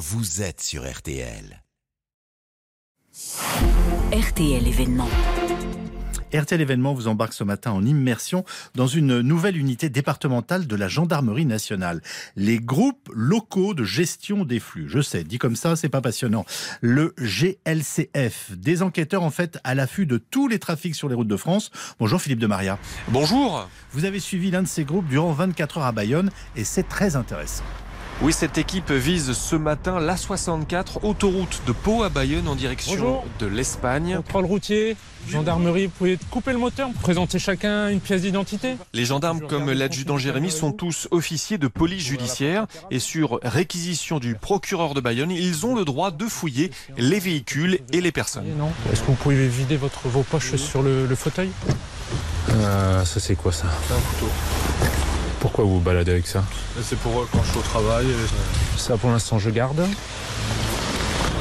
vous êtes sur RTL. RTL événement. RTL événement vous embarque ce matin en immersion dans une nouvelle unité départementale de la gendarmerie nationale. Les groupes locaux de gestion des flux. Je sais, dit comme ça, c'est pas passionnant. Le GLCF, des enquêteurs en fait à l'affût de tous les trafics sur les routes de France. Bonjour Philippe de Maria. Bonjour. Vous avez suivi l'un de ces groupes durant 24 heures à Bayonne et c'est très intéressant. Oui, cette équipe vise ce matin l'A64, autoroute de Pau à Bayonne en direction Bonjour. de l'Espagne. Contrôle routier, gendarmerie, vous pouvez couper le moteur, présenter chacun une pièce d'identité. Les gendarmes comme l'adjudant Jérémy sont tous officiers de police judiciaire et sur réquisition du procureur de Bayonne, ils ont le droit de fouiller les véhicules et les personnes. Est-ce que vous pouvez vider votre, vos poches sur le, le fauteuil? Euh, ça c'est quoi ça? C'est un couteau. Pourquoi vous vous baladez avec ça C'est pour euh, quand je suis au travail. et- Ça pour l'instant je garde.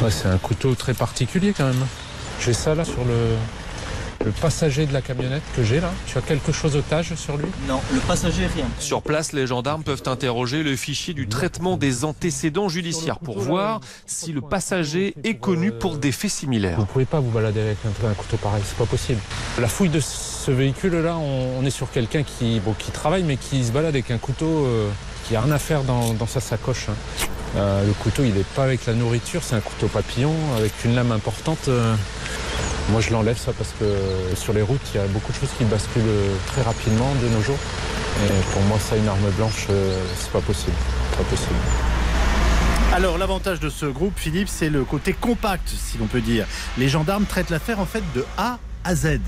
Ouais, c'est un couteau très particulier quand même. J'ai ça là sur le, le passager de la camionnette que j'ai là. Tu as quelque chose otage sur lui? Non, le passager, rien. Sur place, les gendarmes peuvent interroger le fichier du traitement des antécédents judiciaires pour voir si le passager est connu pour des faits similaires. Vous pouvez pas vous balader avec un, un couteau pareil, c'est pas possible. La fouille de ce véhicule-là, on, on est sur quelqu'un qui, bon, qui travaille, mais qui se balade avec un couteau euh, qui a rien à faire dans, dans sa sacoche. hein. Euh, le couteau, il n'est pas avec la nourriture, c'est un couteau papillon avec une lame importante. euh. Moi, je l'enlève ça parce que sur les routes, il y a beaucoup de choses qui basculent très rapidement de nos jours. Et pour moi, ça, une arme blanche, euh, c'est pas possible. Pas possible. Alors l'avantage de ce groupe, Philippe, c'est le côté compact, si l'on peut dire. Les gendarmes traitent l'affaire en fait de A à Z.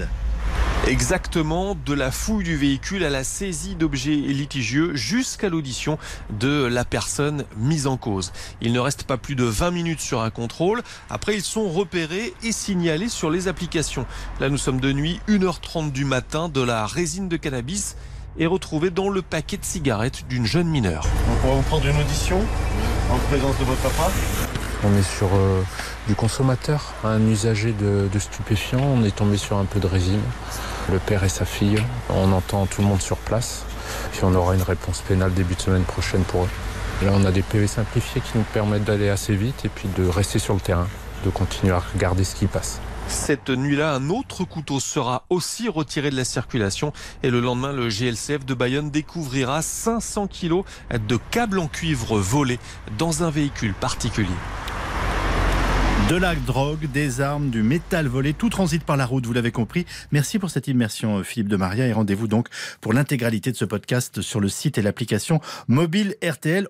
Exactement, de la fouille du véhicule à la saisie d'objets litigieux jusqu'à l'audition de la personne mise en cause. Il ne reste pas plus de 20 minutes sur un contrôle. Après, ils sont repérés et signalés sur les applications. Là, nous sommes de nuit, 1h30 du matin, de la résine de cannabis est retrouvée dans le paquet de cigarettes d'une jeune mineure. Donc on va vous prendre une audition en présence de votre papa? On est sur euh, du consommateur, un usager de, de stupéfiants. On est tombé sur un peu de résine. Le père et sa fille. On entend tout le monde sur place. Puis on aura une réponse pénale début de semaine prochaine pour eux. Là, on a des PV simplifiés qui nous permettent d'aller assez vite et puis de rester sur le terrain, de continuer à regarder ce qui passe. Cette nuit-là, un autre couteau sera aussi retiré de la circulation et le lendemain, le GLCF de Bayonne découvrira 500 kilos de câbles en cuivre volés dans un véhicule particulier. De la drogue, des armes, du métal volé, tout transite par la route, vous l'avez compris. Merci pour cette immersion, euh, Philippe de Maria, et rendez-vous donc pour l'intégralité de ce podcast sur le site et l'application mobile RTL